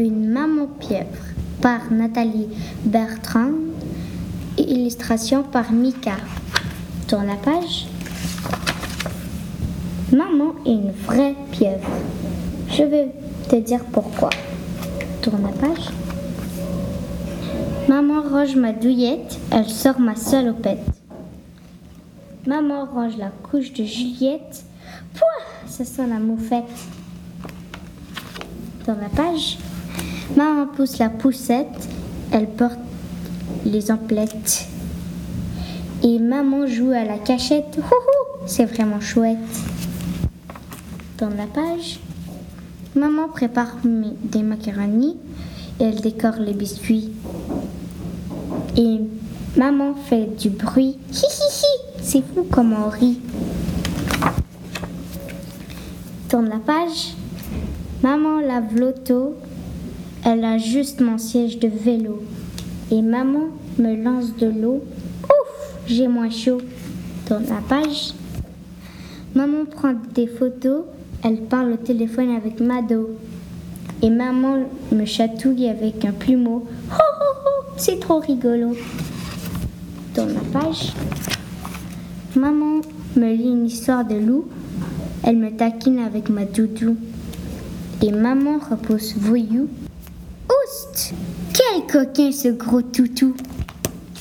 Une maman pieuvre par Nathalie Bertrand. Illustration par Mika. Tourne la page. Maman est une vraie pieuvre. Je vais te dire pourquoi. Tourne la page. Maman range ma douillette, elle sort ma salopette. Maman range la couche de Juliette. Pouah, ça sent la moufette. Dans la page, maman pousse la poussette, elle porte les emplettes. Et maman joue à la cachette. C'est vraiment chouette. Dans la page, maman prépare des macaronis elle décore les biscuits. Et maman fait du bruit. C'est fou comment on rit. Tourne la page. Maman lave l'auto. Elle a juste mon siège de vélo. Et maman me lance de l'eau. Ouf, j'ai moins chaud. Tourne la page. Maman prend des photos. Elle parle au téléphone avec Mado. Et maman me chatouille avec un plumeau. Ho ho ho, c'est trop rigolo. Tourne la page. Maman me lit une histoire de loup. Elle me taquine avec ma doudou. Et maman repousse voyou. Quel coquin ce gros toutou?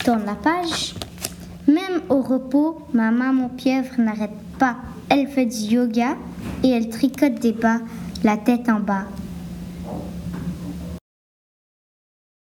Tourne la page. Même au repos, ma maman pieuvre n'arrête pas. Elle fait du yoga et elle tricote des bas, la tête en bas.